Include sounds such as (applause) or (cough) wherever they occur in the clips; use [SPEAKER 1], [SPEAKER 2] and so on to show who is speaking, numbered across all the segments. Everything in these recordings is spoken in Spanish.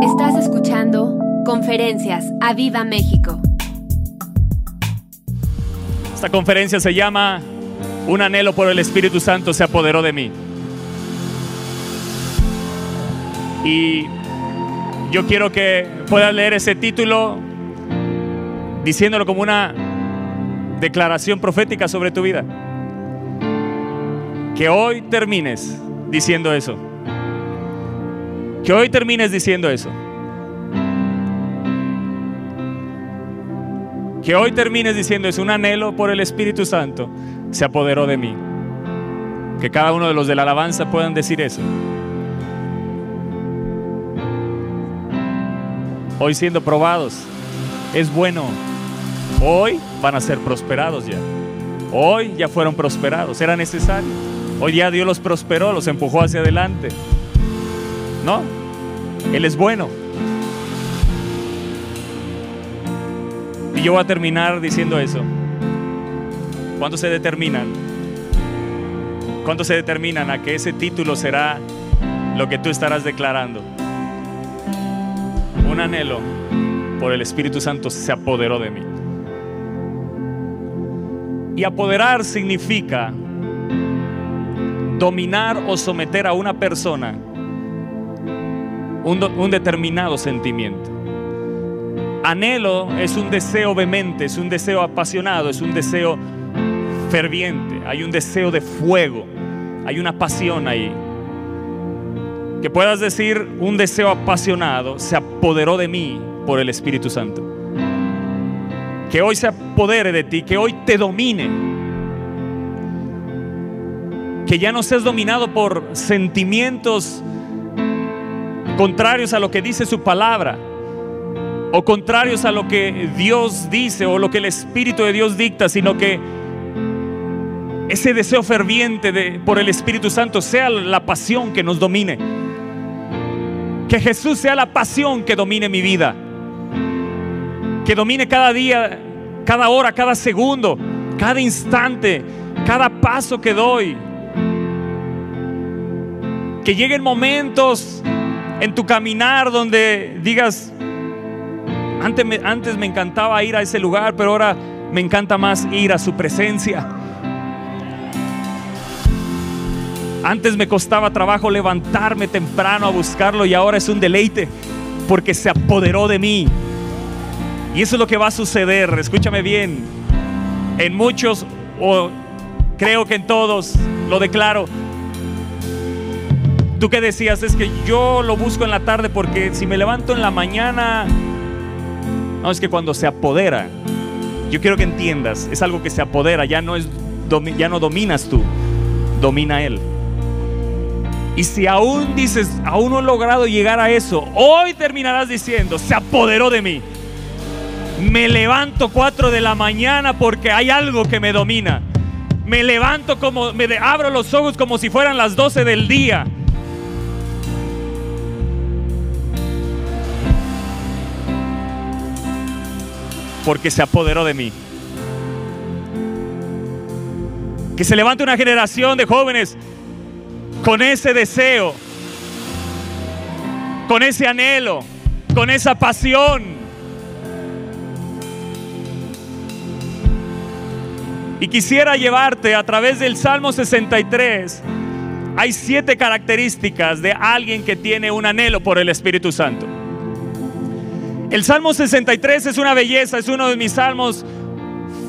[SPEAKER 1] Estás escuchando Conferencias a Viva México.
[SPEAKER 2] Esta conferencia se llama Un anhelo por el Espíritu Santo se apoderó de mí. Y yo quiero que puedas leer ese título diciéndolo como una declaración profética sobre tu vida. Que hoy termines diciendo eso. Que hoy termines diciendo eso. Que hoy termines diciendo eso. Un anhelo por el Espíritu Santo se apoderó de mí. Que cada uno de los de la alabanza puedan decir eso. Hoy siendo probados. Es bueno. Hoy van a ser prosperados ya. Hoy ya fueron prosperados. Era necesario. Hoy ya Dios los prosperó, los empujó hacia adelante. ¿No? Él es bueno. Y yo voy a terminar diciendo eso. ¿Cuándo se determinan? ¿Cuándo se determinan a que ese título será lo que tú estarás declarando? Un anhelo por el Espíritu Santo se apoderó de mí. Y apoderar significa dominar o someter a una persona un, determinado sentimiento. Anhelo es un deseo vehemente, es un deseo apasionado, es un deseo ferviente, hay un deseo de fuego, hay una pasión ahí. Que puedas decir un deseo apasionado se apoderó de mí por el Espíritu Santo. Que hoy se apodere de ti, que hoy te domine que ya no seas dominado por sentimientos contrarios a lo que dice su palabra o contrarios a lo que Dios dice o lo que el Espíritu de Dios dicta, sino que ese deseo ferviente de, por el Espíritu Santo sea la pasión que nos domine. Que Jesús sea la pasión que domine mi vida. Que domine cada día, cada hora, cada segundo, cada instante, cada paso que doy que lleguen momentos en tu caminar donde digas, antes me, antes me encantaba ir a ese lugar, pero ahora me encanta más ir a su presencia. Antes me costaba trabajo levantarme temprano a buscarlo y ahora es un deleite porque se apoderó de mí. Y eso es lo que va a suceder, escúchame bien. En muchos, o creo que en todos, lo declaro, Tú que decías, es que yo lo busco en la tarde porque si me levanto en la mañana, no, es que cuando se apodera, yo quiero que entiendas, es algo que se apodera, ya no, ya no dominas tú, domina Él. Y si aún dices, aún no he logrado llegar a eso, hoy terminarás diciendo, se apoderó de mí. Me levanto 4 de la mañana porque hay algo que me domina. Me levanto como, me abro los ojos como si fueran las 12 del día porque se apoderó de mí. Que se levante una generación de jóvenes con ese deseo, con ese anhelo, con esa pasión. Y quisiera llevarte a través del Salmo 63. Hay siete características de alguien que tiene un anhelo por el Espíritu Santo. El Salmo 63 es una belleza, es uno de mis salmos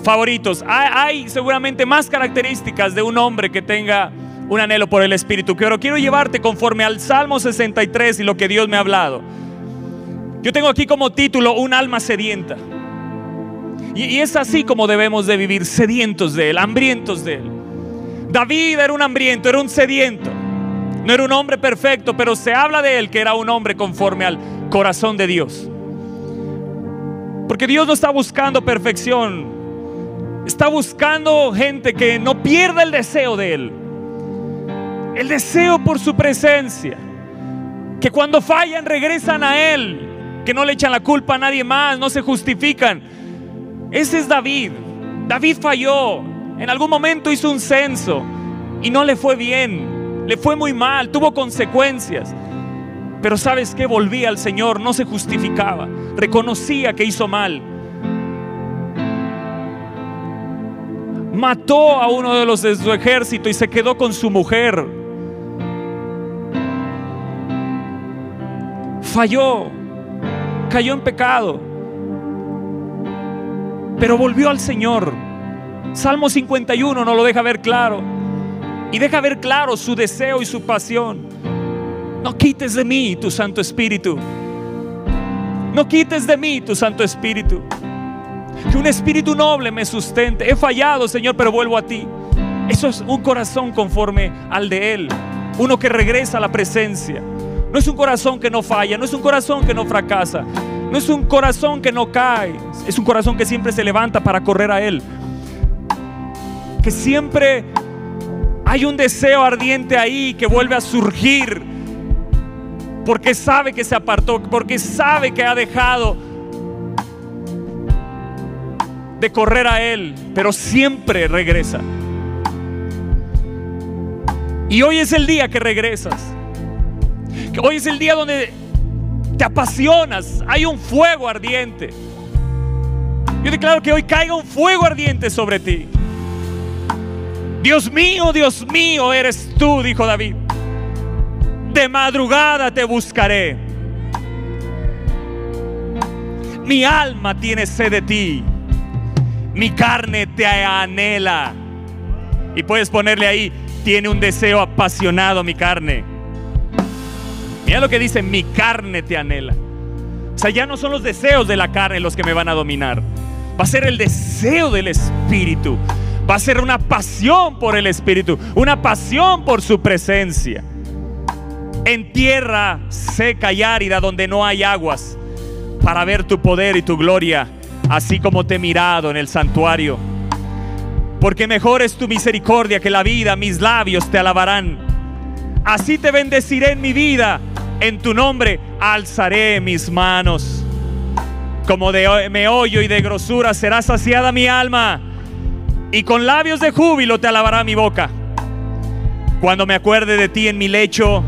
[SPEAKER 2] favoritos. Hay, seguramente más características de un hombre que tenga un anhelo por el Espíritu. Pero quiero llevarte conforme al Salmo 63 y lo que Dios me ha hablado. Yo tengo aquí como título un alma sedienta. Y, y es así como debemos de vivir, sedientos de Él, hambrientos de Él. David era un hambriento, era un sediento. No era un hombre perfecto, pero se habla de él que era un hombre conforme al corazón de Dios. Porque Dios no está buscando perfección. Está buscando gente que no pierda el deseo de Él. El deseo por su presencia. Que cuando fallan regresan a Él. Que no le echan la culpa a nadie más, no se justifican. Ese es David. David falló. En algún momento hizo un censo y no le fue bien. Le fue muy mal, tuvo consecuencias. Pero sabes que volvía al Señor, no se justificaba, reconocía que hizo mal. Mató a uno de los de su ejército y se quedó con su mujer. Falló, cayó en pecado, pero volvió al Señor. Salmo 51 nos lo deja ver claro. Y deja ver claro su deseo y su pasión. No quites de mí tu Santo Espíritu. No quites de mí tu Santo Espíritu. Que un espíritu noble me sustente. He fallado, Señor, pero vuelvo a ti. Eso es un corazón conforme al de Él. Uno que regresa a la presencia. No es un corazón que no falla, no es un corazón que no fracasa, no es un corazón que no cae, es un corazón que siempre se levanta para correr a Él. Que siempre hay un deseo ardiente ahí que vuelve a surgir porque sabe que se apartó, porque sabe que ha dejado de correr a Él, pero siempre regresa. Y hoy es el día que regresas. Hoy es el día donde te apasionas, hay un fuego ardiente. Yo declaro que hoy caiga un fuego ardiente sobre ti. Dios mío, Dios mío, eres tú, dijo David. De madrugada te buscaré. Mi alma tiene sed de ti. Mi carne te anhela. Y puedes ponerle ahí, tiene un deseo apasionado mi carne. Mira lo que dice, mi carne te anhela. O sea, ya no son los deseos de la carne los que me van a dominar. Va a ser el deseo del Espíritu va a ser una pasión por el Espíritu, una pasión por su presencia. En tierra seca y árida donde no hay aguas, para ver tu poder y tu gloria, así como te he mirado en el santuario. Porque mejor es tu misericordia que la vida, mis labios te alabarán. Así te bendeciré en mi vida, en tu nombre alzaré mis manos. Como de meollo y de grosura será saciada mi alma y con labios de júbilo te alabará mi boca. Cuando me acuerde de ti en mi lecho,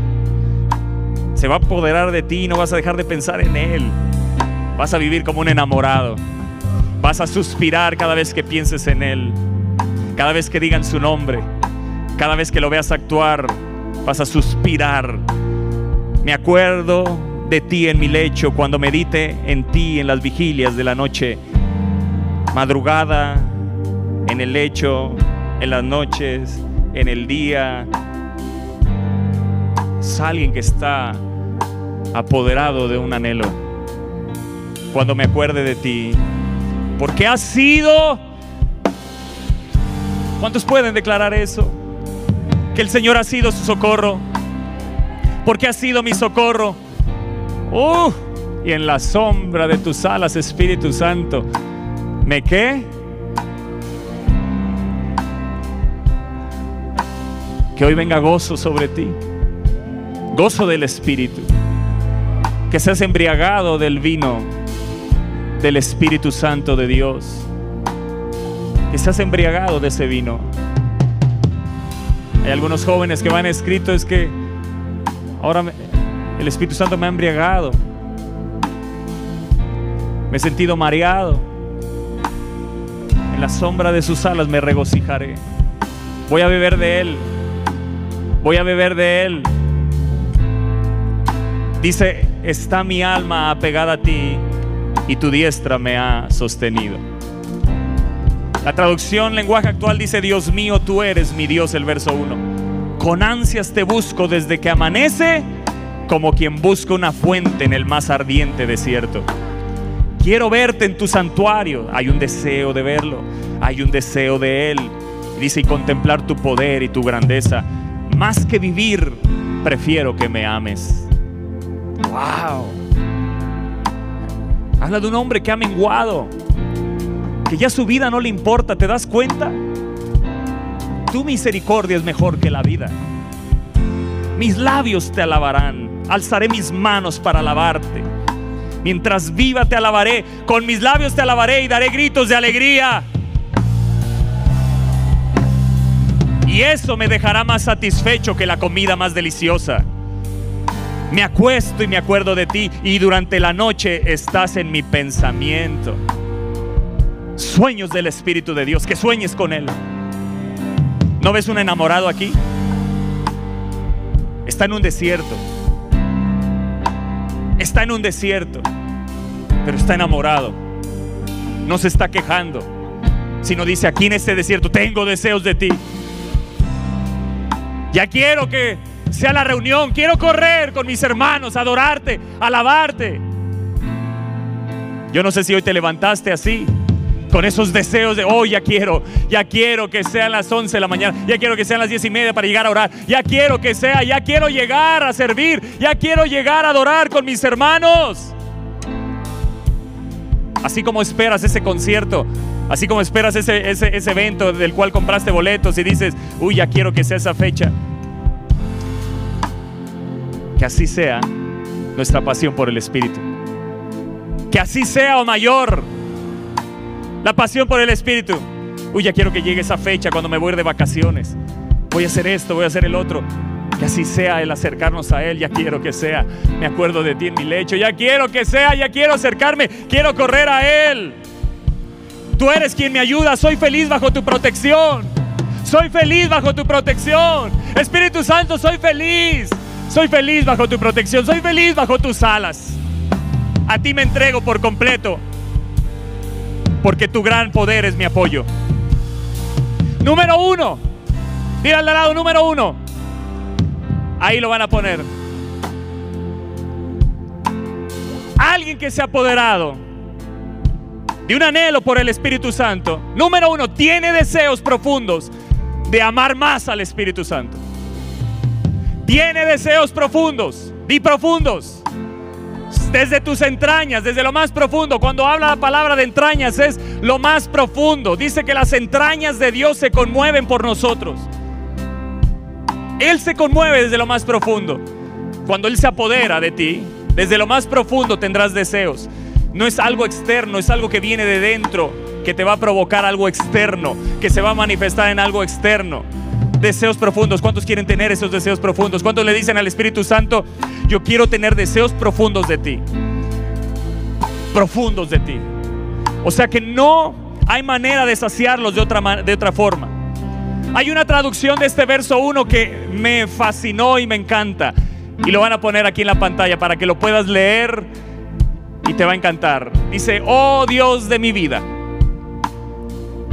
[SPEAKER 2] se va a apoderar de ti y no vas a dejar de pensar en Él. Vas a vivir como un enamorado. Vas a suspirar cada vez que pienses en Él. Cada vez que digan su nombre. Cada vez que lo veas actuar, vas a suspirar. Me acuerdo de ti en mi lecho cuando medite en ti en las vigilias de la noche. Madrugada, en el lecho, en las noches, en el día. Es alguien que está apoderado de un anhelo. Cuando me acuerde de ti, porque has sido... ¿Cuántos pueden declarar eso? Que el Señor ha sido su socorro. Porque ha sido mi socorro. Uh, y en la sombra de tus alas, Espíritu Santo, ¿me qué? Que hoy venga gozo sobre ti. Gozo del Espíritu. Que seas embriagado del vino del Espíritu Santo de Dios. Que seas embriagado de ese vino. Hay algunos jóvenes que me han escrito es que ahora el Espíritu Santo me ha embriagado. Me he sentido mareado. En la sombra de sus alas me regocijaré. Voy a beber de Él voy a beber de él. Dice, está mi alma apegada a ti y tu diestra me ha sostenido. La traducción lenguaje actual dice, Dios mío, tú eres mi Dios, el verso 1. Con ansias te busco desde que amanece, como quien busca una fuente en el más ardiente desierto. Quiero verte en tu santuario. Hay un deseo de verlo, hay un deseo de Él. Dice, y contemplar tu poder y tu grandeza más que vivir, prefiero que me ames. Wow. Habla de un hombre que ha menguado, que ya su vida no le importa, ¿te das cuenta? Tu misericordia es mejor que la vida. Mis labios te alabarán, alzaré mis manos para alabarte. Mientras viva te alabaré, con mis labios te alabaré y daré gritos de alegría. Y eso me dejará más satisfecho que la comida más deliciosa. Me acuesto y me acuerdo de ti y durante la noche estás en mi pensamiento. Sueños del Espíritu de Dios, que sueñes con Él. ¿No ves un enamorado aquí? Está en un desierto. Está en un desierto, pero está enamorado. No se está quejando, sino dice, aquí en este desierto tengo deseos de ti. Ya quiero que sea la reunión, quiero correr con mis hermanos, adorarte, alabarte. Yo no sé si hoy te levantaste así, con esos deseos de, oh, ya quiero, ya quiero que sean las 11 de la mañana, ya quiero que sean las 10 y media para llegar a orar, ya quiero que sea, ya quiero llegar a servir, ya quiero llegar a adorar con mis hermanos. Así como esperas ese concierto, así como esperas ese, ese, ese evento del cual compraste boletos y dices, uy, ya quiero que sea esa fecha. Que así sea nuestra pasión por el Espíritu. Que así sea o mayor la pasión por el Espíritu. Uy, ya quiero que llegue esa fecha cuando me voy de vacaciones. Voy a hacer esto, voy a hacer el otro. Que así sea el acercarnos a Él. Ya quiero que sea. Me acuerdo de ti en mi lecho. Ya quiero que sea. Ya quiero acercarme. Quiero correr a Él. Tú eres quien me ayuda. Soy feliz bajo tu protección. Soy feliz bajo tu protección. Espíritu Santo, soy feliz. Soy feliz bajo tu protección. Soy feliz bajo tus alas. A ti me entrego por completo porque tu gran poder es mi apoyo. Número uno, mira al lado, número uno. Ahí lo van a poner. Alguien que se ha apoderado de un anhelo por el Espíritu Santo. Número uno, tiene deseos profundos de amar más al Espíritu Santo. Tiene deseos profundos, y profundos desde tus entrañas, desde lo más profundo. Cuando habla la palabra de entrañas es lo más profundo. Dice que las entrañas de Dios se conmueven por nosotros. Él se conmueve desde lo más profundo. Cuando Él se apodera de ti, desde lo más profundo tendrás deseos. No es algo externo, es algo que viene de dentro, que te va a provocar algo externo, que se va a manifestar en algo externo deseos profundos. ¿Cuántos quieren tener esos deseos profundos? ¿Cuántos le dicen al Espíritu Santo, yo quiero tener deseos profundos de ti? Profundos de ti. O sea que no hay manera de saciarlos de otra, de otra forma. Hay una traducción de este verso 1 que me fascinó y me encanta. Y lo van a poner aquí en la pantalla para que lo puedas leer y te va a encantar. Dice, oh Dios de mi vida,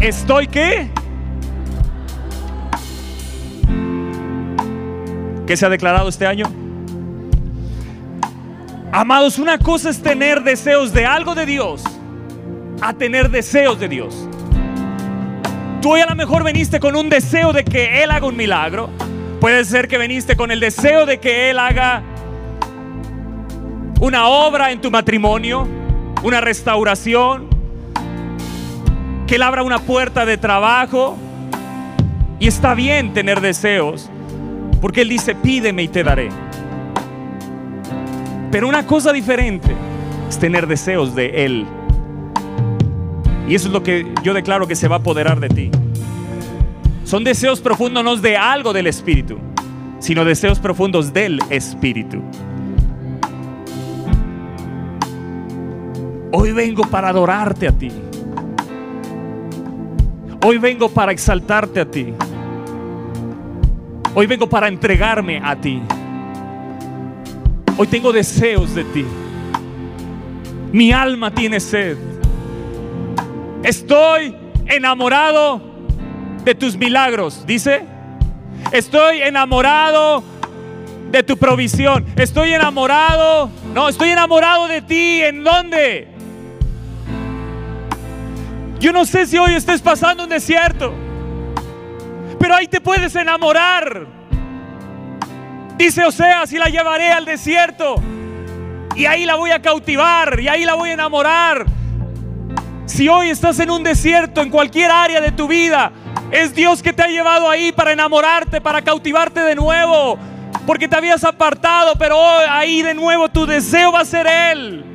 [SPEAKER 2] estoy qué? ¿Qué se ha declarado este año? Amados, una cosa es tener deseos de algo de Dios a tener deseos de Dios. Tú hoy a lo mejor veniste con un deseo de que Él haga un milagro. Puede ser que veniste con el deseo de que Él haga una obra en tu matrimonio, una restauración, que Él abra una puerta de trabajo. Y está bien tener deseos, porque Él dice, pídeme y te daré. Pero una cosa diferente es tener deseos de Él. Y eso es lo que yo declaro que se va a apoderar de ti. Son deseos profundos no de algo del Espíritu, sino deseos profundos del Espíritu. Hoy vengo para adorarte a ti. Hoy vengo para exaltarte a ti. Hoy vengo para entregarme a ti. Hoy tengo deseos de ti. Mi alma tiene sed. Estoy enamorado de tus milagros, dice. Estoy enamorado de tu provisión. Estoy enamorado. No, estoy enamorado de ti. ¿En dónde? Yo no sé si hoy estés pasando un desierto pero ahí te puedes enamorar. Dice Oseas, y la llevaré al desierto, y ahí la voy a cautivar, y ahí la voy a enamorar. Si hoy estás en un desierto, en cualquier área de tu vida, es Dios que te ha llevado ahí para enamorarte, para cautivarte de nuevo, porque te habías apartado, pero ahí de nuevo tu deseo va a ser Él.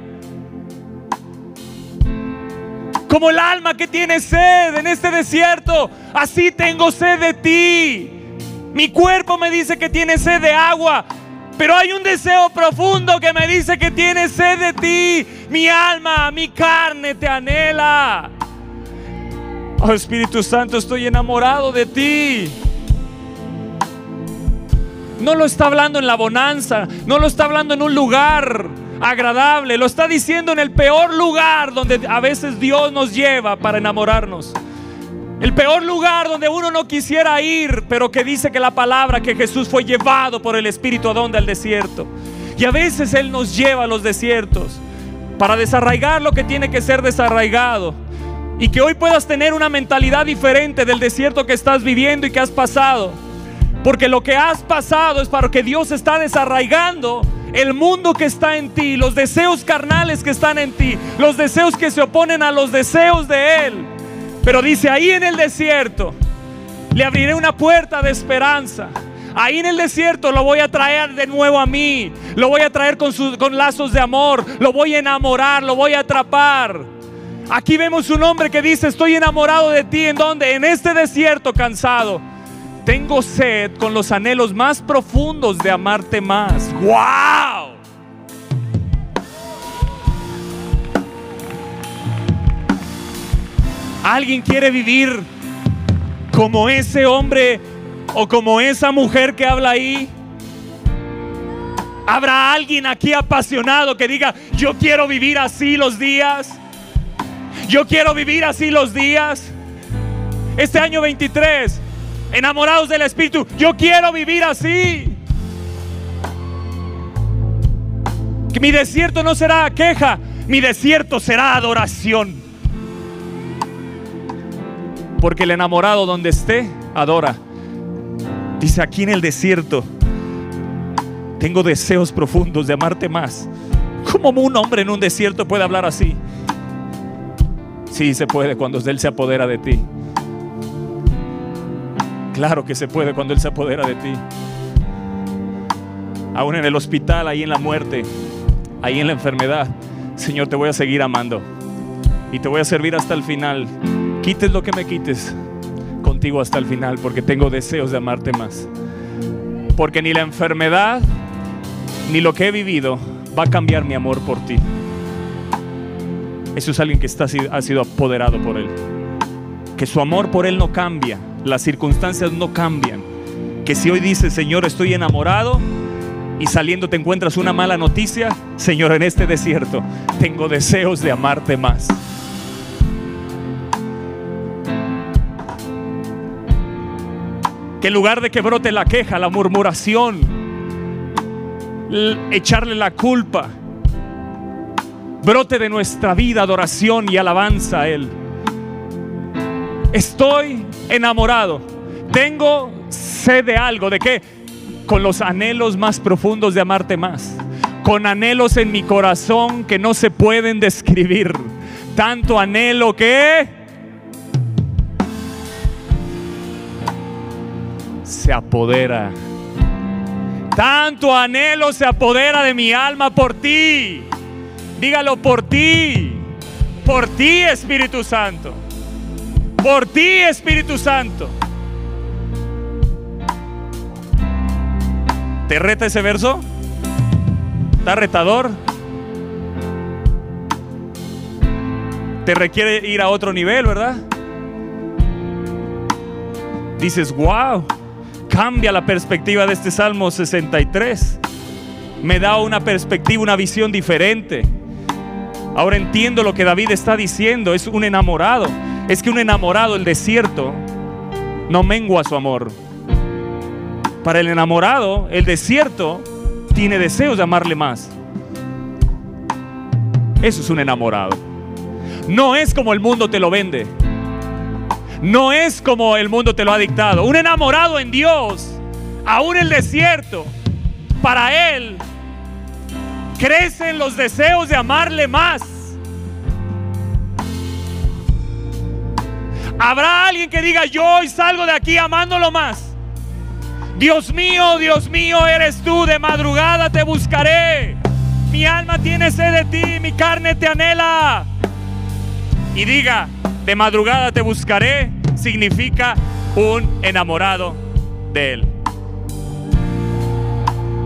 [SPEAKER 2] Como el alma que tiene sed en este desierto, así tengo sed de ti. Mi cuerpo me dice que tiene sed de agua. Pero hay un deseo profundo que me dice que tiene sed de ti. Mi alma, mi carne te anhela. Oh Espíritu Santo, estoy enamorado de ti. No lo está hablando en la bonanza, no lo está hablando en un lugar agradable, lo está diciendo en el peor lugar donde a veces Dios nos lleva para enamorarnos. El peor lugar donde uno no quisiera ir, pero que dice que la palabra que Jesús fue llevado por el Espíritu a donde al desierto. Y a veces Él nos lleva a los desiertos para desarraigar lo que tiene que ser desarraigado. Y que hoy puedas tener una mentalidad diferente del desierto que estás viviendo y que has pasado. Porque lo que has pasado es para que Dios está desarraigando el mundo que está en ti, los deseos carnales que están en ti, los deseos que se oponen a los deseos de Él. Pero dice, ahí en el desierto le abriré una puerta de esperanza. Ahí en el desierto lo voy a traer de nuevo a mí. Lo voy a traer con, con lazos de amor. Lo voy a enamorar, lo voy a atrapar. Aquí vemos un hombre que dice, estoy enamorado de ti. ¿En dónde? En este desierto cansado tengo sed con los anhelos más profundos de amarte más. ¡Wow! ¿Alguien quiere vivir como ese hombre o como esa mujer que habla ahí? ¿Habrá alguien aquí apasionado que diga, yo quiero vivir así los días? Yo quiero vivir así los días. Este año 23 enamorados del Espíritu. Yo quiero vivir así. Que mi desierto no será queja, mi desierto será adoración. Porque el enamorado donde esté, adora. Dice aquí en el desierto, tengo deseos profundos de amarte más. ¿Cómo un hombre en un desierto puede hablar así? Sí, se puede cuando Él se apodera de ti. Claro que se puede cuando Él se apodera de ti. Aún en el hospital, ahí en la muerte, ahí en la enfermedad. Señor, te voy a seguir amando. Y te voy a servir hasta el final. Quites lo que me quites contigo hasta el final, porque tengo deseos de amarte más. Porque ni la enfermedad, ni lo que he vivido va a cambiar mi amor por ti. Eso es alguien que está, ha sido apoderado por Él. Que su amor por Él no cambia las circunstancias no cambian. Que si hoy dices, Señor, estoy enamorado y saliendo te encuentras una mala noticia, Señor, en este desierto tengo deseos de amarte más. Que en lugar de que brote la queja, la murmuración, echarle la culpa, brote de nuestra vida adoración y alabanza a Él. Estoy enamorado. Tengo sed de algo. ¿De qué? Con los anhelos más profundos de amarte más. Con anhelos en mi corazón que no se pueden describir. Tanto anhelo que se apodera. Tanto anhelo se apodera de mi alma por ti. Dígalo por ti. Por ti, Espíritu Santo por ti, Espíritu Santo. ¿Te reta ese verso? ¿Está retador? Te requiere ir a otro nivel, ¿verdad? Dices, wow, cambia la perspectiva de este Salmo 63. Me da una perspectiva, una visión diferente. Ahora entiendo lo que David está diciendo, es un enamorado es que un enamorado, el desierto, no mengua su amor. Para el enamorado, el desierto tiene deseos de amarle más. Eso es un enamorado. No es como el mundo te lo vende. No es como el mundo te lo ha dictado. Un enamorado en Dios, aún el desierto, para él crecen los deseos de amarle más. Habrá alguien que diga, yo hoy salgo de aquí amándolo más. Dios mío, Dios mío, eres tú, de madrugada te buscaré. Mi alma tiene sed de ti, mi carne te anhela. Y diga, de madrugada te buscaré, significa un enamorado de Él.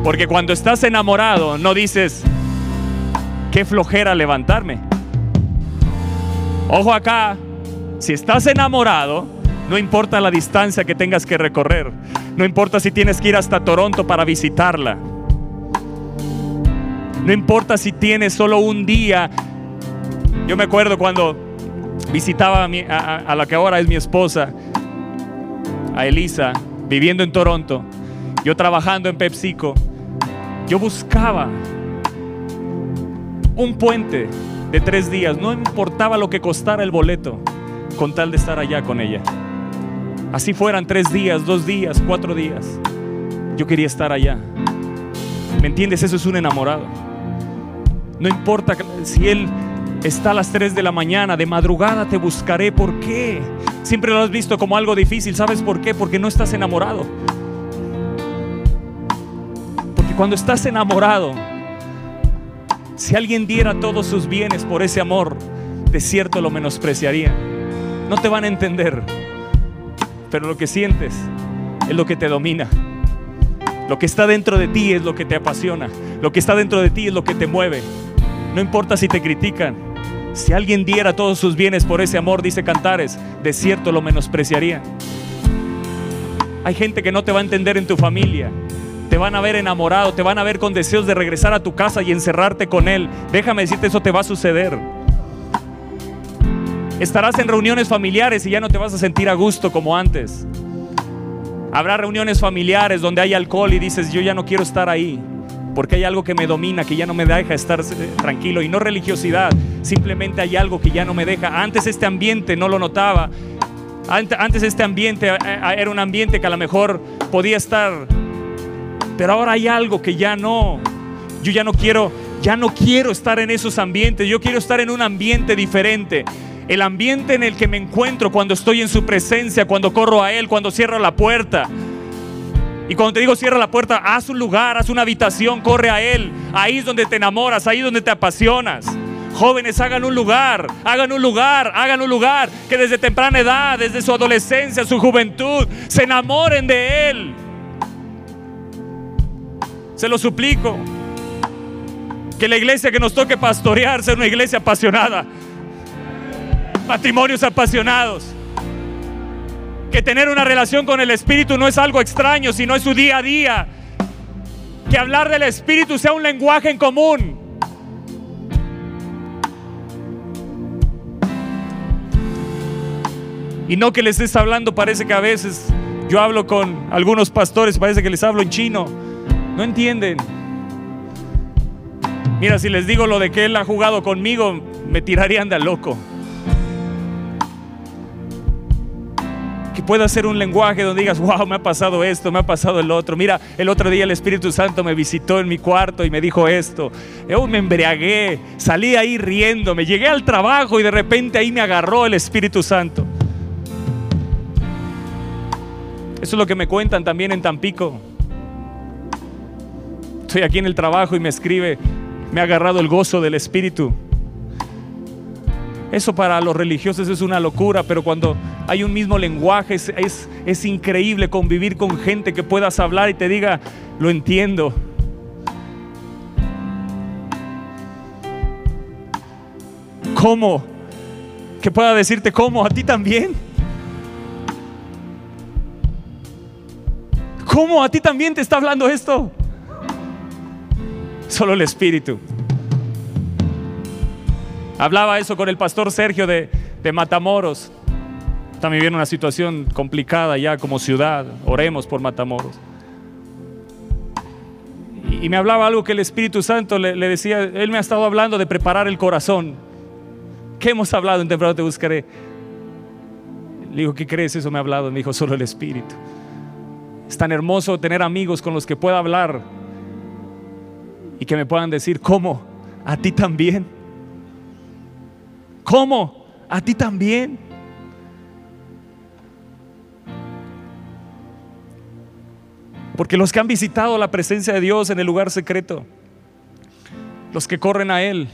[SPEAKER 2] Porque cuando estás enamorado no dices, qué flojera levantarme. Ojo acá, si estás enamorado, no importa la distancia que tengas que recorrer, no importa si tienes que ir hasta Toronto para visitarla, no importa si tienes solo un día. Yo me acuerdo cuando visitaba a, a la que ahora es mi esposa, a Elisa, viviendo en Toronto, yo trabajando en PepsiCo, yo buscaba un puente de tres días, no importaba lo que costara el boleto, con tal de estar allá con ella. Así fueran tres días, dos días, cuatro días. Yo quería estar allá. ¿Me entiendes? Eso es un enamorado. No importa si él está a las 3 de la mañana, de madrugada te buscaré. ¿Por qué? Siempre lo has visto como algo difícil. ¿Sabes por qué? Porque no estás enamorado. Porque cuando estás enamorado, si alguien diera todos sus bienes por ese amor, de cierto lo menospreciaría. No te van a entender, pero lo que sientes es lo que te domina. Lo que está dentro de ti es lo que te apasiona. Lo que está dentro de ti es lo que te mueve. No importa si te critican. Si alguien diera todos sus bienes por ese amor, dice Cantares, de cierto lo menospreciaría. Hay gente que no te va a entender en tu familia. Te van a ver enamorado, te van a ver con deseos de regresar a tu casa y encerrarte con él. Déjame decirte, eso te va a suceder. Estarás en reuniones familiares y ya no te vas a sentir a gusto como antes. Habrá reuniones familiares donde hay alcohol y dices, yo ya no quiero estar ahí porque hay algo que me domina, que ya no me deja estar eh, tranquilo. Y no religiosidad, simplemente hay algo que ya no me deja. Antes este ambiente no lo notaba. Antes este ambiente eh, eh, era un ambiente que a lo mejor podía estar, pero ahora hay algo que ya no. Yo ya no quiero, ya no quiero estar en esos ambientes. Yo quiero estar en un ambiente diferente. El ambiente en el que me encuentro cuando estoy en su presencia, cuando corro a Él, cuando cierro la puerta. Y cuando te digo cierra la puerta, haz un lugar, haz una habitación, corre a Él. Ahí es donde te enamoras, ahí es donde te apasionas. Jóvenes, hagan un lugar, hagan un lugar, hagan un lugar que desde temprana edad, desde su adolescencia, su juventud, se enamoren de Él. Se lo suplico. Que la iglesia que nos toque pastorear sea una iglesia apasionada. Matrimonios apasionados que tener una relación con el Espíritu no es algo extraño, sino es su día a día. Que hablar del Espíritu sea un lenguaje en común. Y no que les estés hablando, parece que a veces yo hablo con algunos pastores, parece que les hablo en chino. No entienden. Mira, si les digo lo de que él ha jugado conmigo, me tirarían de loco. Que pueda ser un lenguaje donde digas, wow, me ha pasado esto, me ha pasado el otro. Mira, el otro día el Espíritu Santo me visitó en mi cuarto y me dijo esto. Yo me embriagué, salí ahí riéndome, llegué al trabajo y de repente ahí me agarró el Espíritu Santo. Eso es lo que me cuentan también en Tampico. Estoy aquí en el trabajo y me escribe, me ha agarrado el gozo del Espíritu. Eso para los religiosos es una locura, pero cuando hay un mismo lenguaje es, es, increíble convivir con gente que puedas hablar y te diga, lo entiendo. ¿Cómo? Que pueda decirte cómo, a ti también. ¿Cómo a ti también te está hablando esto? Solo el Espíritu. Hablaba eso con el pastor Sergio de, Matamoros. También viene una situación complicada ya como ciudad. Oremos por Matamoros. Y, me hablaba algo que el Espíritu Santo le, decía, Él me ha estado hablando de preparar el corazón. ¿Qué hemos hablado en temprano te buscaré? Le digo, ¿qué crees? Eso me ha hablado. Me dijo, solo el Espíritu. Es tan hermoso tener amigos con los que pueda hablar y que me puedan decir, ¿cómo? ¿A ti también? ¿Cómo? ¿A ti también? Porque los que han visitado la presencia de Dios en el lugar secreto, los que corren a Él,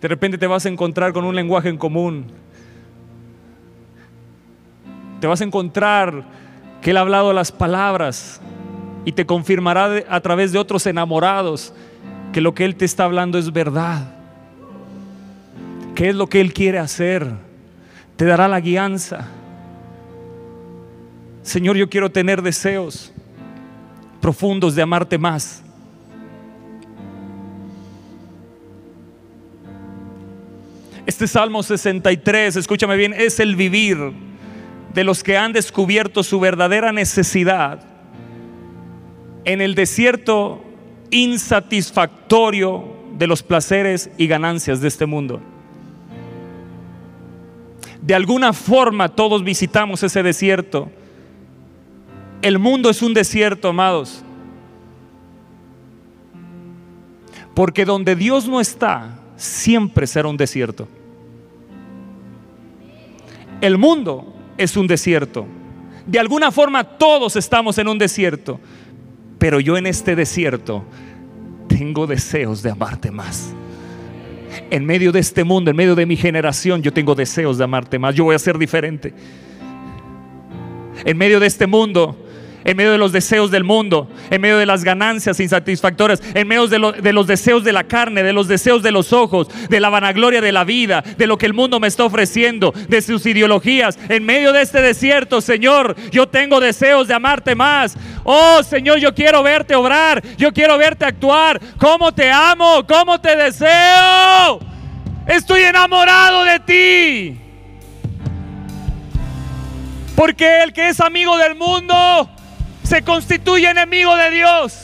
[SPEAKER 2] de repente te vas a encontrar con un lenguaje en común. Te vas a encontrar que Él ha hablado las palabras y te confirmará a través de otros enamorados que lo que Él te está hablando es verdad. ¿Qué es lo que Él quiere hacer? Te dará la guianza. Señor, yo quiero tener deseos profundos de amarte más. Este Salmo 63, escúchame bien, es el vivir de los que han descubierto su verdadera necesidad en el desierto insatisfactorio de los placeres y ganancias de este mundo. De alguna forma todos visitamos ese desierto. El mundo es un desierto, amados. Porque donde Dios no está, siempre será un desierto. El mundo es un desierto. De alguna forma todos estamos en un desierto. Pero yo en este desierto tengo deseos de amarte más. En medio de este mundo, en medio de mi generación, yo tengo deseos de amarte más. Yo voy a ser diferente. En medio de este mundo, en medio de los deseos del mundo, en medio de las ganancias insatisfactorias, en medio de, de, los deseos de la carne, de los deseos de los ojos, de la vanagloria de la vida, de lo que el mundo me está ofreciendo, de sus ideologías. En medio de este desierto, Señor, yo tengo deseos de amarte más. Oh, Señor, yo quiero verte obrar, yo quiero verte actuar. ¿Cómo te amo? ¿Cómo te deseo? Estoy enamorado de ti. Porque el que es amigo del mundo se constituye enemigo de Dios.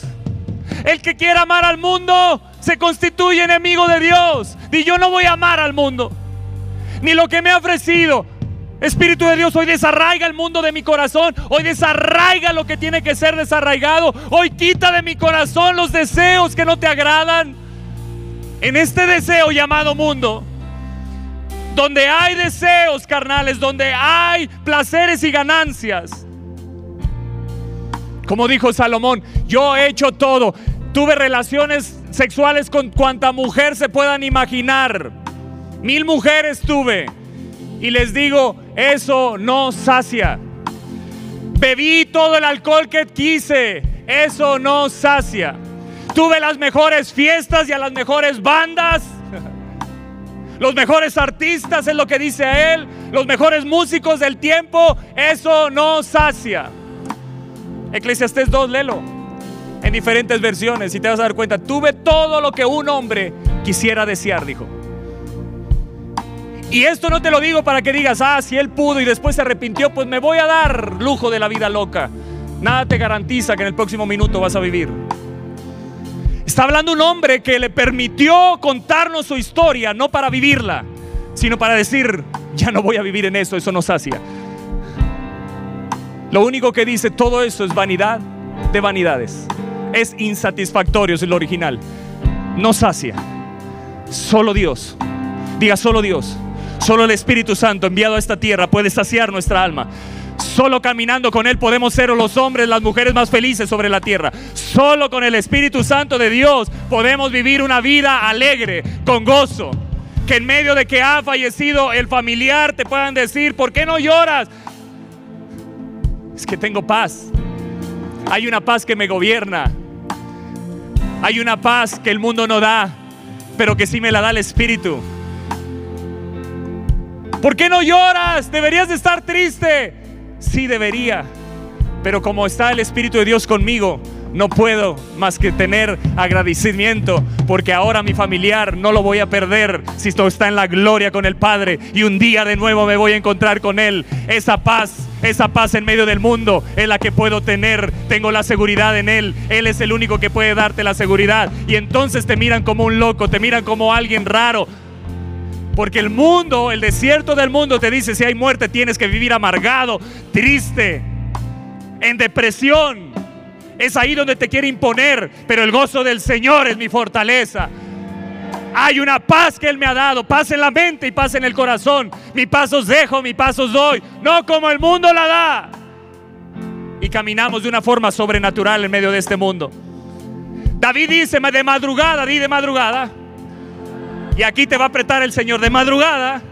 [SPEAKER 2] El que quiera amar al mundo se constituye enemigo de Dios. Y yo no voy a amar al mundo, ni lo que me ha ofrecido. Espíritu de Dios, hoy desarraiga el mundo de mi corazón. Hoy desarraiga lo que tiene que ser desarraigado. Hoy quita de mi corazón los deseos que no te agradan. En este deseo llamado mundo, donde hay deseos carnales, donde hay placeres y ganancias, como dijo Salomón, yo he hecho todo. Tuve relaciones sexuales con cuanta mujer se puedan imaginar. Mil mujeres tuve. Y les digo, eso no sacia. Bebí todo el alcohol que quise. Eso no sacia. Tuve las mejores fiestas y a las mejores bandas. (laughs) Los mejores artistas es lo que dice él. Los mejores músicos del tiempo. Eso no sacia. Eclesiastés 2, lelo en diferentes versiones y te vas a dar cuenta, tuve todo lo que un hombre quisiera desear, dijo. Y esto no te lo digo para que digas, ah, si él pudo y después se arrepintió, pues me voy a dar lujo de la vida loca. Nada te garantiza que en el próximo minuto vas a vivir. Está hablando un hombre que le permitió contarnos su historia, no para vivirla, sino para decir, ya no voy a vivir en eso, eso no sacia. Lo único que dice todo eso es vanidad de vanidades. Es insatisfactorio, es el original. No sacia. Solo Dios. Diga solo Dios. Solo el Espíritu Santo enviado a esta tierra puede saciar nuestra alma. Solo caminando con Él podemos ser los hombres, las mujeres más felices sobre la tierra. Solo con el Espíritu Santo de Dios podemos vivir una vida alegre, con gozo. Que en medio de que ha fallecido el familiar te puedan decir, ¿por qué no lloras? Es que tengo paz. Hay una paz que me gobierna. Hay una paz que el mundo no da, pero que sí me la da el Espíritu. ¿Por qué no lloras? Deberías de estar triste. Sí debería. Pero como está el Espíritu de Dios conmigo, no puedo más que tener agradecimiento porque ahora mi familiar no lo voy a perder si esto está en la gloria con el Padre y un día de nuevo me voy a encontrar con Él. Esa paz, esa paz en medio del mundo es la que puedo tener. Tengo la seguridad en Él. Él es el único que puede darte la seguridad. Y entonces te miran como un loco, te miran como alguien raro. Porque el mundo, el desierto del mundo te dice, si hay muerte tienes que vivir amargado, triste, en depresión. Es ahí donde te quiere imponer, pero el gozo del Señor es mi fortaleza. Hay una paz que Él me ha dado, paz en la mente y paz en el corazón. Mi paz os dejo, mi paz os doy, no como el mundo la da. Y caminamos de una forma sobrenatural en medio de este mundo. David dice de madrugada, di de madrugada. Y aquí te va a apretar el Señor de madrugada.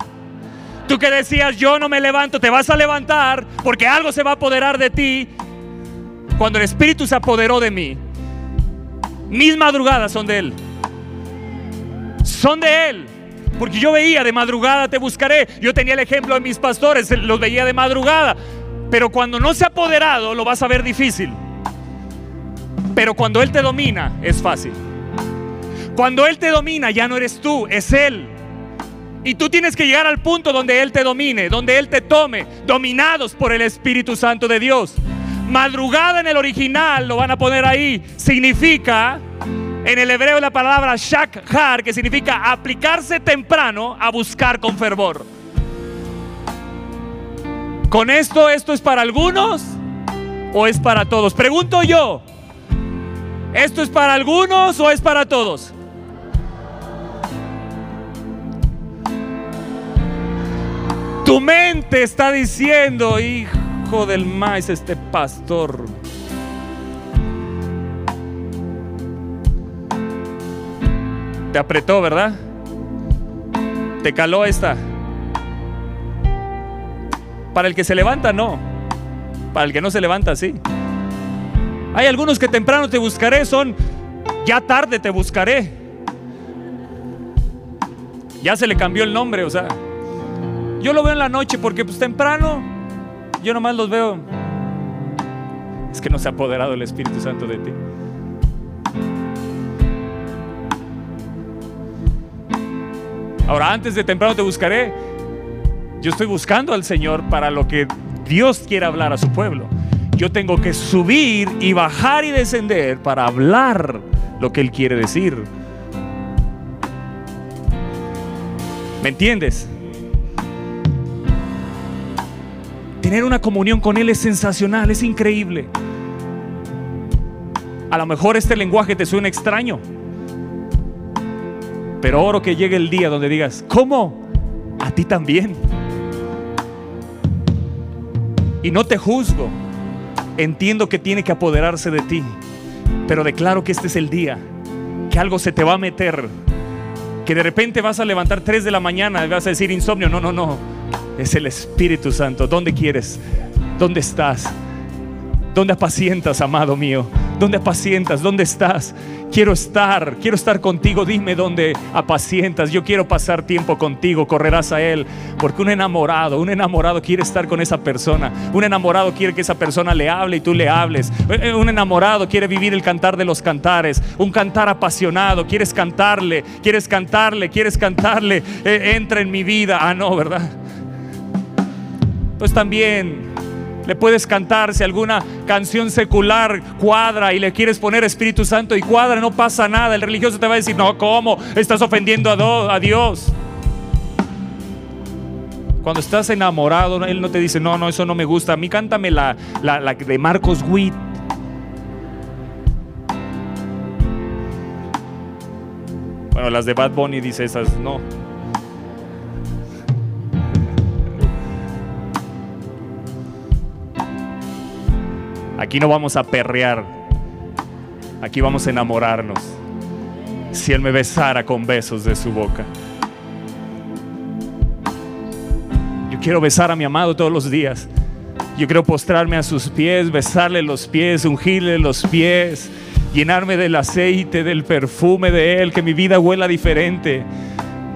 [SPEAKER 2] Tú que decías, yo no me levanto, te vas a levantar porque algo se va a apoderar de ti cuando el Espíritu se apoderó de mí, mis madrugadas son de Él. Son de Él. Porque yo veía de madrugada te buscaré. Yo tenía el ejemplo de mis pastores, los veía de madrugada. Pero cuando no se ha apoderado, lo vas a ver difícil. Pero cuando Él te domina, es fácil. Cuando Él te domina, ya no eres tú, es Él. Y tú tienes que llegar al punto donde Él te domine, donde Él te tome, dominados por el Espíritu Santo de Dios. Madrugada en el original, lo van a poner ahí, significa en el hebreo la palabra shakhar, que significa aplicarse temprano a buscar con fervor. Con esto, ¿esto es para algunos o es para todos? Pregunto yo, ¿esto es para algunos o es para todos? Tu mente está diciendo, hijo del maíz, este pastor. Te apretó, ¿verdad? Te caló esta. Para el que se levanta, no. Para el que no se levanta, sí. Hay algunos que temprano te buscaré, son ya tarde te buscaré. Ya se le cambió el nombre, o sea. Yo lo veo en la noche porque pues temprano yo nomás los veo. Es que no se ha apoderado el Espíritu Santo de ti. Ahora, antes de temprano te buscaré. Yo estoy buscando al Señor para lo que Dios quiere hablar a su pueblo. Yo tengo que subir y bajar y descender para hablar lo que Él quiere decir. ¿Me entiendes? Tener una comunión con Él es sensacional, es increíble. A lo mejor este lenguaje te suena extraño. Pero oro que llegue el día donde digas, ¿cómo? A ti también. Y no te juzgo. Entiendo que tiene que apoderarse de ti. Pero declaro que este es el día que algo se te va a meter. Que de repente vas a levantar 3 de la mañana y vas a decir insomnio. No, no, no es el Espíritu Santo. ¿Dónde quieres? ¿Dónde estás? ¿Dónde apacientas, amado mío? ¿Dónde apacientas? ¿Dónde estás? Quiero estar, quiero estar contigo. Dime dónde apacientas. Yo quiero pasar tiempo contigo. Correrás a Él. Porque un enamorado, un enamorado quiere estar con esa persona. Un enamorado quiere que esa persona le hable y tú le hables. Eh, eh, un enamorado quiere vivir el cantar de los cantares. Un cantar apasionado. Quieres cantarle, quieres cantarle, quieres cantarle. Eh, entra en mi vida. Ah, no, ¿verdad? pues también le puedes cantar si alguna canción secular cuadra y le quieres poner Espíritu Santo y cuadra, no pasa nada. El religioso te va a decir, no, ¿cómo? Estás ofendiendo a, Dios. Cuando estás enamorado, Él no te dice, no, no, eso no me gusta. A mí cántame la, la de Marcos Witt. Bueno, las de Bad Bunny dice esas, no. Aquí no vamos a perrear. Aquí vamos a enamorarnos. Si Él me besara con besos de su boca. Yo quiero besar a mi amado todos los días. Yo quiero postrarme a sus pies, besarle los pies, ungirle los pies, llenarme del aceite, del perfume de Él, que mi vida huela diferente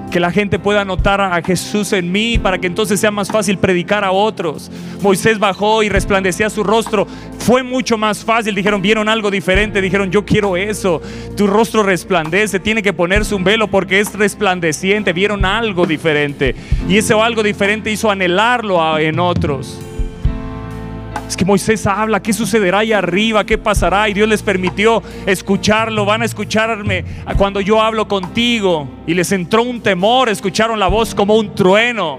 [SPEAKER 2] que la gente pueda notar a Jesús en mí para que entonces sea más fácil predicar a otros. Moisés bajó y resplandecía su rostro. Fue mucho más fácil. Dijeron, vieron algo diferente. Dijeron, yo quiero eso. Tu rostro resplandece. Tiene que ponerse un velo porque es resplandeciente. Vieron algo diferente. Y ese algo diferente hizo anhelarlo en otros. Es que Moisés habla, ¿qué sucederá ahí arriba? ¿Qué pasará? Y Dios les permitió escucharlo. Van a escucharme cuando yo hablo contigo. Y les entró un temor, escucharon la voz como un trueno.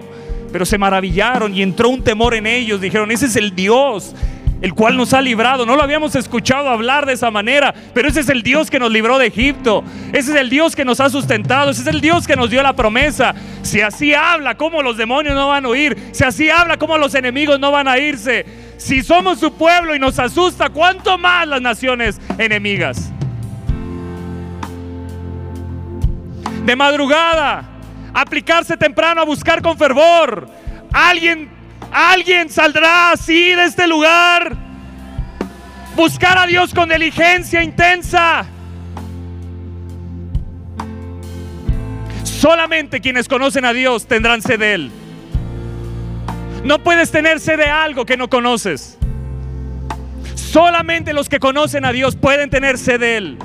[SPEAKER 2] Pero se maravillaron y entró un temor en ellos. Dijeron, ese es el Dios el cual nos ha librado. No lo habíamos escuchado hablar de esa manera, pero ese es el Dios que nos libró de Egipto. Ese es el Dios que nos ha sustentado. Ese es el Dios que nos dio la promesa. Si así habla, ¿cómo los demonios no van a huir? Si así habla, ¿cómo los enemigos no van a irse? Si somos su pueblo y nos asusta, ¿cuánto más las naciones enemigas? De madrugada, aplicarse temprano a buscar con fervor. Alguien, alguien saldrá así de este lugar. Buscar a Dios con diligencia intensa. Solamente quienes conocen a Dios tendrán sed de Él. No puedes tener sed de algo que no conoces. Solamente los que conocen a Dios pueden tener sed de Él.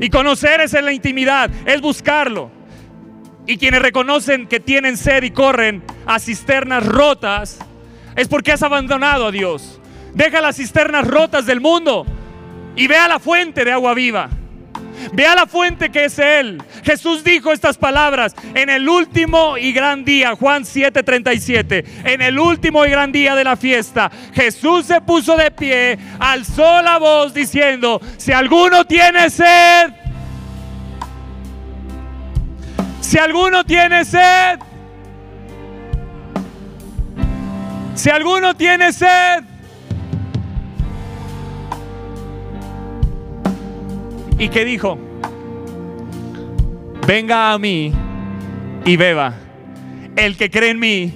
[SPEAKER 2] Y conocer es en la intimidad, es buscarlo. Y quienes reconocen que tienen sed y corren a cisternas rotas, es porque has abandonado a Dios. Deja las cisternas rotas del mundo y ve a la fuente de agua viva. Ve a la fuente que es Él. Jesús dijo estas palabras en el último y gran día, Juan 7:37, en el último y gran día de la fiesta, Jesús se puso de pie, alzó la voz diciendo, si alguno tiene sed, si alguno tiene sed, si alguno tiene sed, ¿Y qué dijo? Venga a mí y beba. El que cree en mí,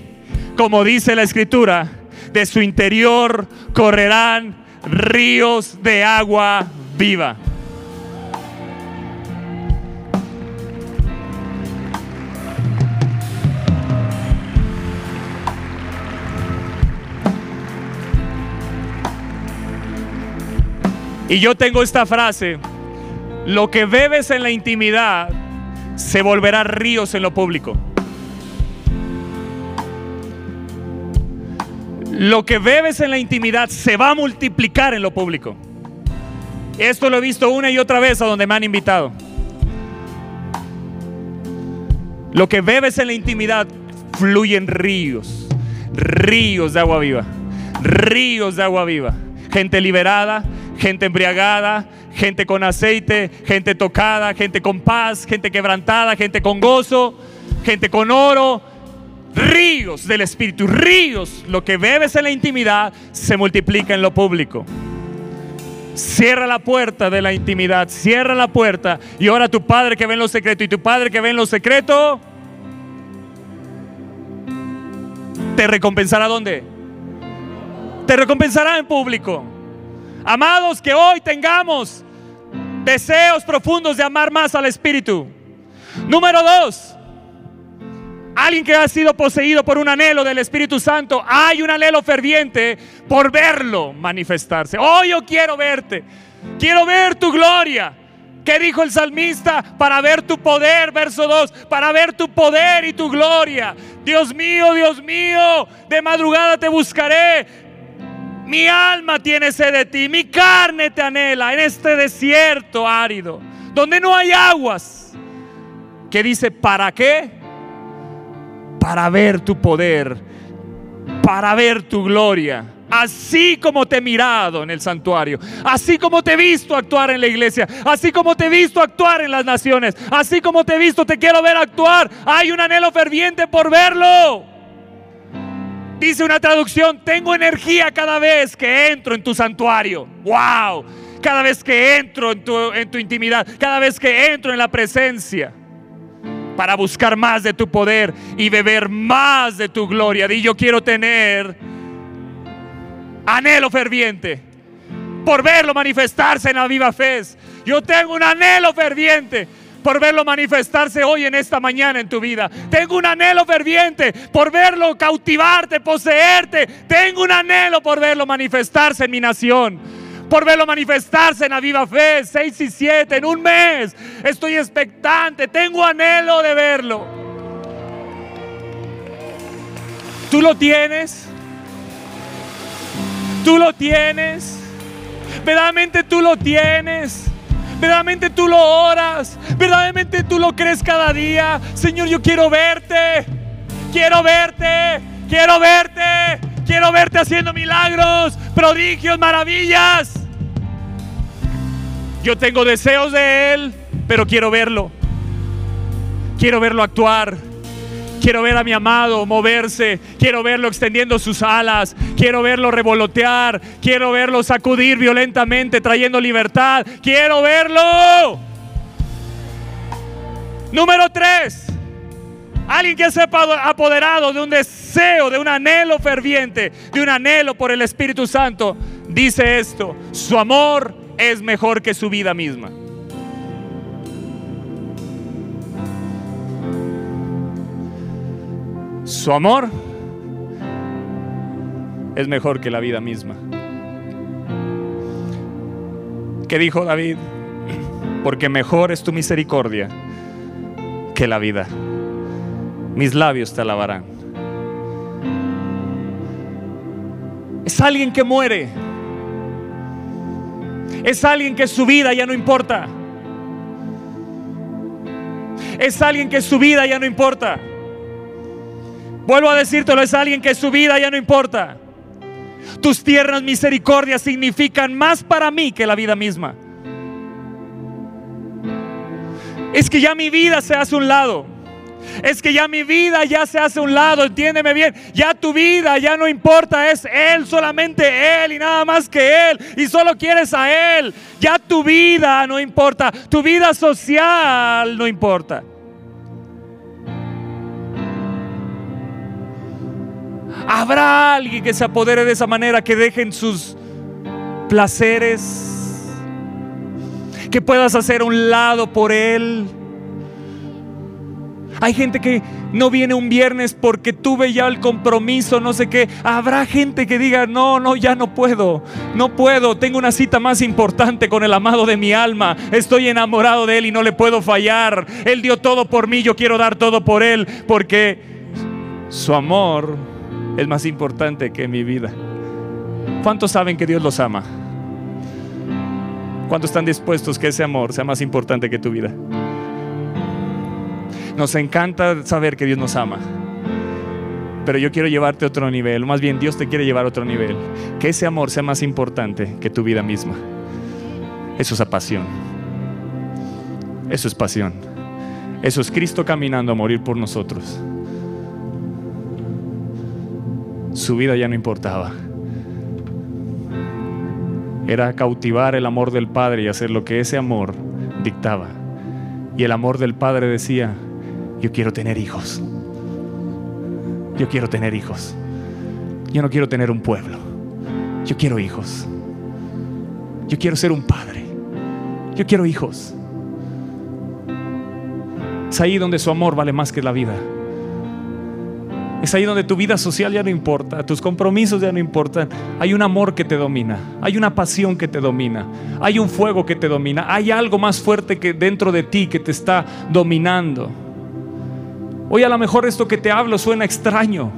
[SPEAKER 2] como dice la escritura, de su interior correrán ríos de agua viva. Y yo tengo esta frase lo que bebes en la intimidad se volverá ríos en lo público. Lo que bebes en la intimidad se va a multiplicar en lo público. Esto lo he visto una y otra vez a donde me han invitado. Lo que bebes en la intimidad fluyen ríos, ríos de agua viva, ríos de agua viva. Gente liberada, gente embriagada, gente con aceite, gente tocada, gente con paz, gente quebrantada, gente con gozo, gente con oro. Ríos del Espíritu, ríos. Lo que bebes en la intimidad se multiplica en lo público. Cierra la puerta de la intimidad, cierra la puerta. Y ahora tu Padre que ve en lo secreto y tu Padre que ve en lo secreto, te recompensará dónde? Te recompensará en público. Amados, que hoy tengamos deseos profundos de amar más al Espíritu. Número dos, alguien que ha sido poseído por un anhelo del Espíritu Santo, hay un anhelo ferviente por verlo manifestarse. Hoy yo quiero verte, quiero ver tu gloria. ¿Qué dijo el salmista? Para ver tu poder, verso 2, para ver tu poder y tu gloria. Dios mío, Dios mío, de madrugada te buscaré mi alma tiene sed de ti, mi carne te anhela en este desierto árido, donde no hay aguas. Que dice, ¿para qué? Para ver tu poder, para ver tu gloria. Así como te he mirado en el santuario, así como te he visto actuar en la iglesia, así como te he visto actuar en las naciones, así como te he visto, te quiero ver actuar. Hay un anhelo ferviente por verlo. Dice una traducción, tengo energía cada vez que entro en tu santuario. ¡Wow! Cada vez que entro en tu, en tu intimidad, cada vez que entro en la presencia para buscar más de tu poder y beber más de tu gloria. Y yo quiero tener anhelo ferviente por verlo manifestarse en la viva fe. Yo tengo un anhelo ferviente por verlo manifestarse hoy en esta mañana en tu vida. Tengo un anhelo ferviente por verlo cautivarte, poseerte. Tengo un anhelo por verlo manifestarse en mi nación. Por verlo manifestarse en la viva fe, 6 y 7, en un mes. Estoy expectante, tengo anhelo de verlo. ¿Tú lo tienes? ¿Tú lo tienes? ¿Verdaderamente tú lo tienes? Verdaderamente tú lo oras, verdaderamente tú lo crees cada día. Señor, yo quiero verte, quiero verte, quiero verte, quiero verte haciendo milagros, prodigios, maravillas. Yo tengo deseos de Él, pero quiero verlo. Quiero verlo actuar. Quiero ver a mi amado moverse. Quiero verlo extendiendo sus alas. Quiero verlo revolotear. Quiero verlo sacudir violentamente, trayendo libertad. Quiero verlo. Número tres. Alguien que sepa apoderado de un deseo, de un anhelo ferviente, de un anhelo por el Espíritu Santo. dice esto, su amor es mejor que su vida misma. Su amor es mejor que la vida misma. ¿Qué dijo David? (clears throat) Porque mejor es tu misericordia que la vida. Mis labios te alabarán. Es alguien que muere. Es alguien que su vida ya no importa. Es alguien que su vida ya no importa. Vuelvo a decírtelo, es alguien que su vida ya no importa. Tus tiernas misericordias significan más para mí que la vida misma. Es que ya mi vida se hace un lado. Es que ya mi vida ya se hace un lado, entiéndeme bien. Ya tu vida ya no importa, es Él, solamente Él y nada más que Él. Y solo quieres a Él. Ya tu vida no importa, tu vida social no importa. Habrá alguien que se apodere de esa manera, que dejen sus placeres, que puedas hacer un lado por Él. Hay gente que no viene un viernes porque tuve ya el compromiso, no sé qué. Habrá gente que diga, no, no, ya no puedo, no puedo, tengo una cita más importante con el amado de mi alma. Estoy enamorado de Él y no le puedo fallar. Él dio todo por mí, yo quiero dar todo por Él porque su amor es más importante que mi vida. ¿Cuántos saben que Dios los ama? ¿Cuántos están dispuestos que ese amor sea más importante que tu vida? Nos encanta saber que Dios nos ama. Pero yo quiero llevarte a otro nivel. Más bien, Dios te quiere llevar a otro nivel. Que ese amor sea más importante que tu vida misma. Eso es pasión. Eso es pasión. Eso es Cristo caminando a morir por nosotros. Su vida ya no importaba. Era cautivar el amor del Padre y hacer lo que ese amor dictaba. Y el amor del Padre decía, yo quiero tener hijos. Yo quiero tener hijos. Yo no quiero tener un pueblo. Yo quiero hijos. Yo quiero ser un padre. Yo quiero hijos. Es ahí donde su amor vale más que la vida. Es ahí donde tu vida social ya no importa, tus compromisos ya no importan. Hay un amor que te domina, hay una pasión que te domina, hay un fuego que te domina, hay algo más fuerte que dentro de ti que te está dominando. Hoy a lo mejor esto que te hablo suena extraño,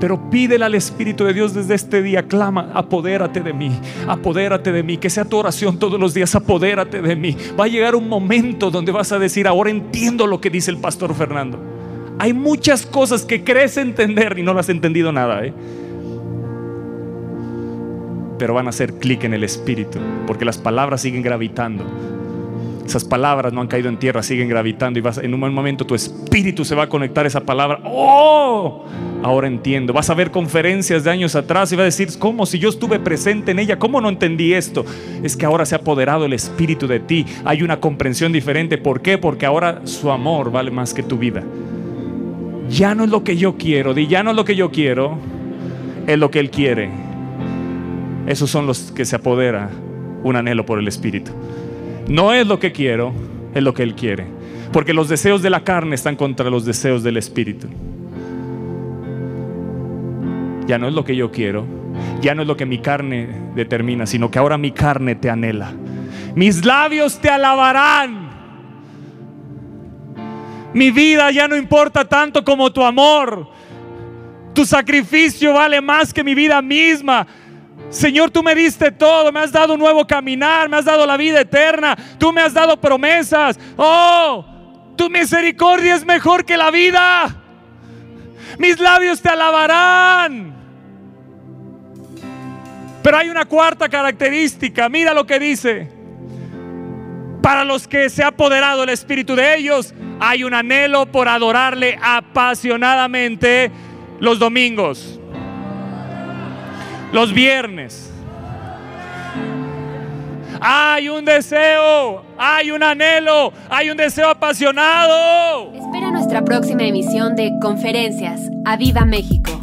[SPEAKER 2] pero pídele al Espíritu de Dios desde este día, clama, apodérate de mí, apodérate de mí, que sea tu oración todos los días, apodérate de mí. Va a llegar un momento donde vas a decir, ahora entiendo lo que dice el pastor Fernando. Hay muchas cosas que crees entender y no las has entendido nada. ¿eh? Pero van a hacer clic en el espíritu, porque las palabras siguen gravitando. Esas palabras no han caído en tierra, siguen gravitando y vas, en un momento tu espíritu se va a conectar a esa palabra. ¡Oh! Ahora entiendo. Vas a ver conferencias de años atrás y va a decir, ¿cómo si yo estuve presente en ella? ¿Cómo no entendí esto? Es que ahora se ha apoderado el espíritu de ti. Hay una comprensión diferente. ¿Por qué? Porque ahora su amor vale más que tu vida ya no es lo que yo quiero, di ya no es lo que yo quiero, es lo que Él quiere. Esos son los que se apodera un anhelo por el Espíritu. No es lo que quiero, es lo que Él quiere. Porque los deseos de la carne están contra los deseos del Espíritu. Ya no es lo que yo quiero, ya no es lo que mi carne determina, sino que ahora mi carne te anhela. Mis labios te alabarán mi vida ya no importa tanto como tu amor. Tu sacrificio vale más que mi vida misma. Señor, tú me diste todo, me has dado un nuevo caminar, me has dado la vida eterna, tú me has dado promesas. Oh, tu misericordia es mejor que la vida. Mis labios te alabarán. Pero hay una cuarta característica, mira lo que dice. Para los que se ha apoderado el Espíritu de ellos, hay un anhelo por adorarle apasionadamente los domingos, los viernes. Hay un deseo, hay un anhelo, hay un deseo apasionado.
[SPEAKER 1] Espera nuestra próxima emisión de Conferencias. ¡A Viva México!